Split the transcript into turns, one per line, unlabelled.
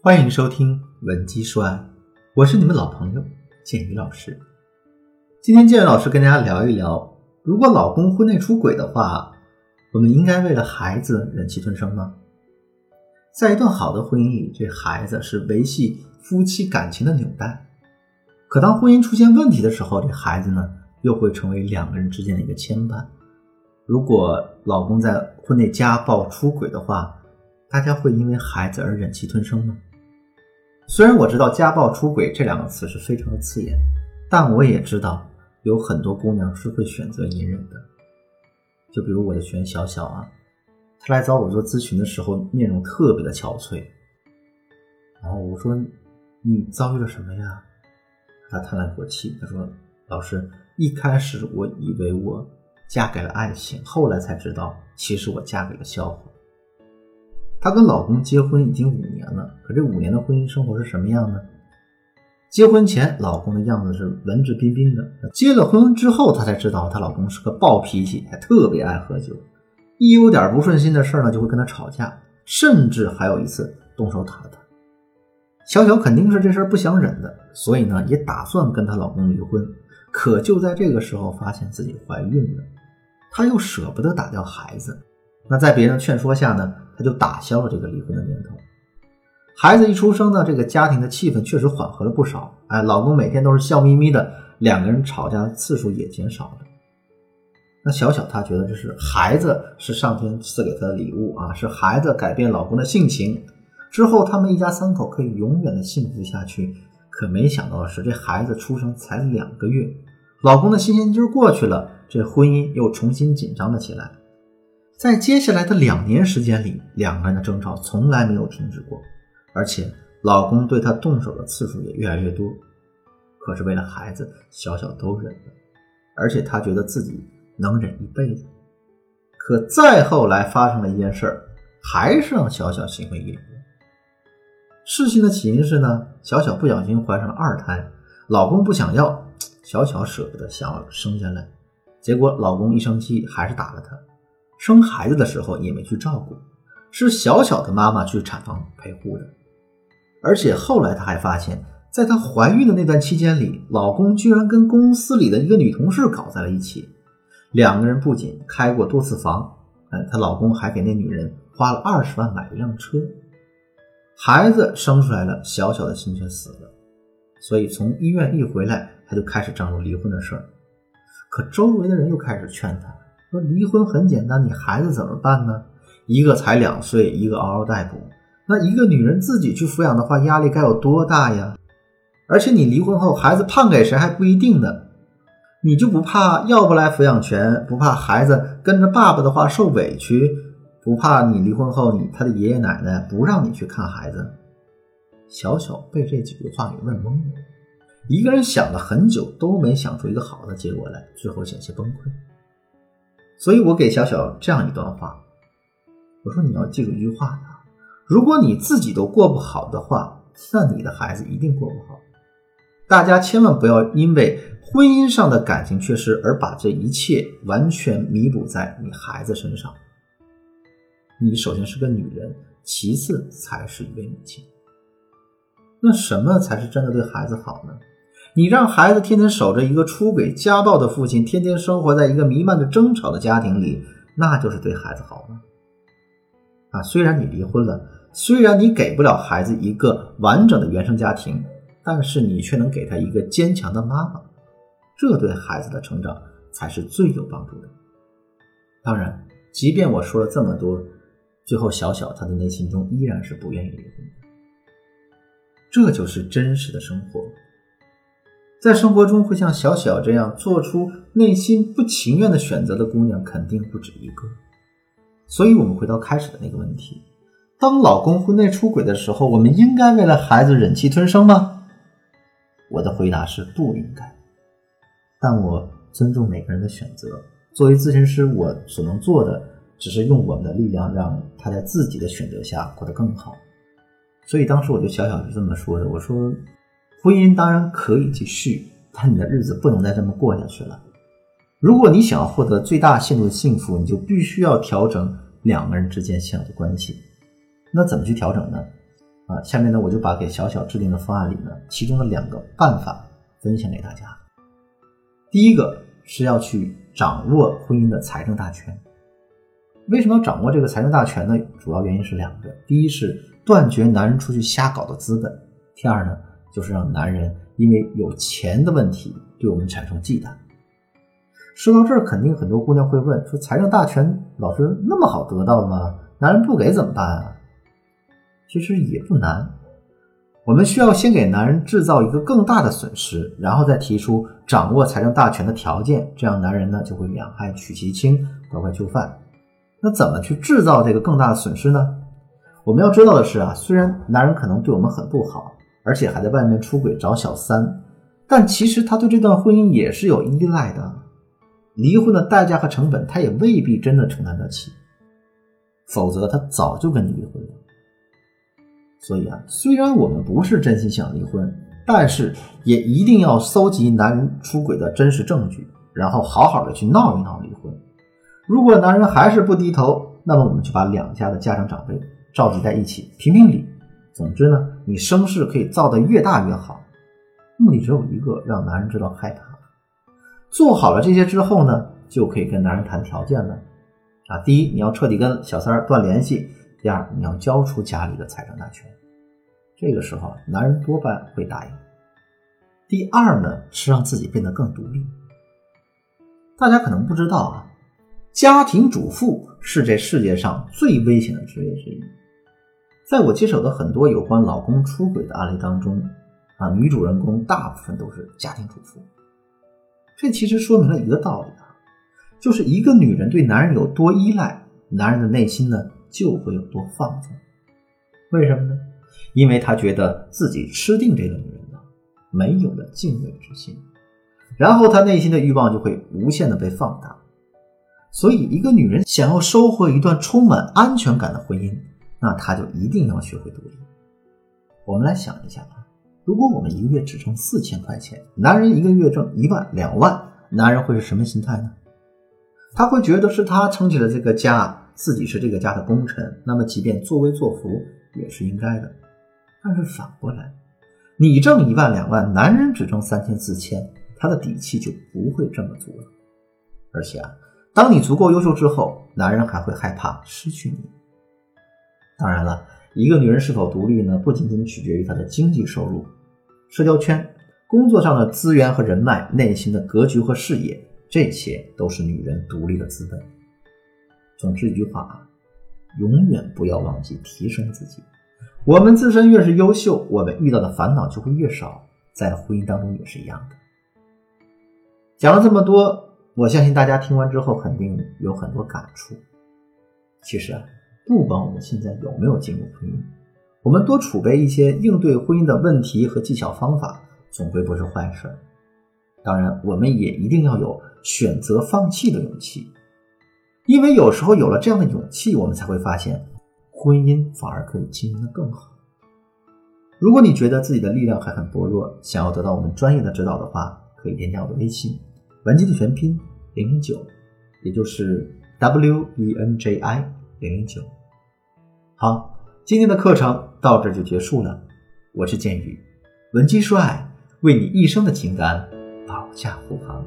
欢迎收听《文姬说爱》，我是你们老朋友建宇老师。今天建宇老师跟大家聊一聊，如果老公婚内出轨的话，我们应该为了孩子忍气吞声吗？在一段好的婚姻里，这孩子是维系夫妻感情的纽带。可当婚姻出现问题的时候，这孩子呢，又会成为两个人之间的一个牵绊。如果老公在婚内家暴出轨的话，大家会因为孩子而忍气吞声吗？虽然我知道“家暴出轨”这两个词是非常的刺眼，但我也知道有很多姑娘是会选择隐忍的。就比如我的学员小小啊，她来找我做咨询的时候，面容特别的憔悴。然后我说：“你遭遇了什么呀？”她叹了口气，她说：“老师，一开始我以为我嫁给了爱情，后来才知道，其实我嫁给了笑话。”她跟老公结婚已经五年了，可这五年的婚姻生活是什么样呢？结婚前，老公的样子是文质彬彬的；结了婚之后，她才知道她老公是个暴脾气，还特别爱喝酒。一有点不顺心的事呢，就会跟他吵架，甚至还有一次动手打了他。小小肯定是这事不想忍的，所以呢，也打算跟她老公离婚。可就在这个时候，发现自己怀孕了，她又舍不得打掉孩子。那在别人劝说下呢？他就打消了这个离婚的念头。孩子一出生呢，这个家庭的气氛确实缓和了不少。哎，老公每天都是笑眯眯的，两个人吵架的次数也减少了。那小小她觉得这是孩子是上天赐给她的礼物啊，是孩子改变老公的性情，之后他们一家三口可以永远的幸福下去。可没想到的是，这孩子出生才两个月，老公的新鲜劲儿过去了，这婚姻又重新紧张了起来。在接下来的两年时间里，两个人的争吵从来没有停止过，而且老公对她动手的次数也越来越多。可是为了孩子，小小都忍了，而且她觉得自己能忍一辈子。可再后来发生了一件事儿，还是让小小心灰意冷。事情的起因是呢，小小不小心怀上了二胎，老公不想要，小小舍不得想要生下来，结果老公一生气还是打了她。生孩子的时候也没去照顾，是小小的妈妈去产房陪护的。而且后来她还发现，在她怀孕的那段期间里，老公居然跟公司里的一个女同事搞在了一起。两个人不仅开过多次房，哎，她老公还给那女人花了二十万买了一辆车。孩子生出来了，小小的心却死了。所以从医院一回来，她就开始张罗离婚的事儿。可周围的人又开始劝她。说离婚很简单，你孩子怎么办呢？一个才两岁，一个嗷嗷待哺。那一个女人自己去抚养的话，压力该有多大呀？而且你离婚后，孩子判给谁还不一定呢。你就不怕要不来抚养权？不怕孩子跟着爸爸的话受委屈？不怕你离婚后，你他的爷爷奶奶不让你去看孩子？小小被这几句话给问懵了，一个人想了很久都没想出一个好的结果来，最后险些崩溃。所以我给小小这样一段话，我说你要记住一句话，如果你自己都过不好的话，那你的孩子一定过不好。大家千万不要因为婚姻上的感情缺失而把这一切完全弥补在你孩子身上。你首先是个女人，其次才是一位母亲。那什么才是真的对孩子好呢？你让孩子天天守着一个出轨家暴的父亲，天天生活在一个弥漫着争吵的家庭里，那就是对孩子好吗？啊，虽然你离婚了，虽然你给不了孩子一个完整的原生家庭，但是你却能给他一个坚强的妈妈，这对孩子的成长才是最有帮助的。当然，即便我说了这么多，最后小小他的内心中依然是不愿意离婚的。这就是真实的生活。在生活中，会像小小这样做出内心不情愿的选择的姑娘，肯定不止一个。所以，我们回到开始的那个问题：当老公婚内出轨的时候，我们应该为了孩子忍气吞声吗？我的回答是不应该。但我尊重每个人的选择。作为咨询师，我所能做的只是用我们的力量，让他在自己的选择下过得更好。所以，当时我对小小是这么说的：“我说。”婚姻当然可以继续，但你的日子不能再这么过下去了。如果你想要获得最大限度的幸福，你就必须要调整两个人之间现有的关系。那怎么去调整呢？啊，下面呢我就把给小小制定的方案里呢，其中的两个办法分享给大家。第一个是要去掌握婚姻的财政大权。为什么要掌握这个财政大权呢？主要原因是两个：第一是断绝男人出去瞎搞的资本；第二呢，就是让男人因为有钱的问题对我们产生忌惮。说到这儿，肯定很多姑娘会问：说财政大权老师那么好得到吗？男人不给怎么办啊？其实也不难，我们需要先给男人制造一个更大的损失，然后再提出掌握财政大权的条件，这样男人呢就会两害取其轻，乖乖就范。那怎么去制造这个更大的损失呢？我们要知道的是啊，虽然男人可能对我们很不好，而且还在外面出轨找小三，但其实他对这段婚姻也是有依赖的，离婚的代价和成本他也未必真的承担得起，否则他早就跟你离婚了。所以啊，虽然我们不是真心想离婚，但是也一定要搜集男人出轨的真实证据，然后好好的去闹一闹离婚。如果男人还是不低头，那么我们就把两家的家长长辈召集在一起评评理。总之呢，你声势可以造得越大越好，目的只有一个，让男人知道害怕。做好了这些之后呢，就可以跟男人谈条件了。啊，第一，你要彻底跟小三儿断联系。第二，你要交出家里的财政大权，这个时候男人多半会答应。第二呢，是让自己变得更独立。大家可能不知道啊，家庭主妇是这世界上最危险的职业之一。在我接手的很多有关老公出轨的案例当中，啊，女主人公大部分都是家庭主妇。这其实说明了一个道理啊，就是一个女人对男人有多依赖，男人的内心呢？就会有多放纵，为什么呢？因为他觉得自己吃定这个女人了，没有了敬畏之心，然后他内心的欲望就会无限的被放大。所以，一个女人想要收获一段充满安全感的婚姻，那他就一定要学会独立。我们来想一下啊，如果我们一个月只挣四千块钱，男人一个月挣一万、两万，男人会是什么心态呢？他会觉得是他撑起了这个家。自己是这个家的功臣，那么即便作威作福也是应该的。但是反过来，你挣一万两万，男人只挣三千四千，他的底气就不会这么足了。而且啊，当你足够优秀之后，男人还会害怕失去你。当然了，一个女人是否独立呢？不仅仅取决于她的经济收入、社交圈、工作上的资源和人脉、内心的格局和视野，这些都是女人独立的资本。总之一句话啊，永远不要忘记提升自己。我们自身越是优秀，我们遇到的烦恼就会越少。在婚姻当中也是一样的。讲了这么多，我相信大家听完之后肯定有很多感触。其实啊，不管我们现在有没有进入婚姻，我们多储备一些应对婚姻的问题和技巧方法，总归不是坏事。当然，我们也一定要有选择放弃的勇气。因为有时候有了这样的勇气，我们才会发现，婚姻反而可以经营的更好。如果你觉得自己的力量还很薄弱，想要得到我们专业的指导的话，可以添加我的微信“文姬”的全拼零零九，也就是 W E N J I 零零九。好，今天的课程到这就结束了。我是剑宇，文姬说爱，为你一生的情感保驾护航。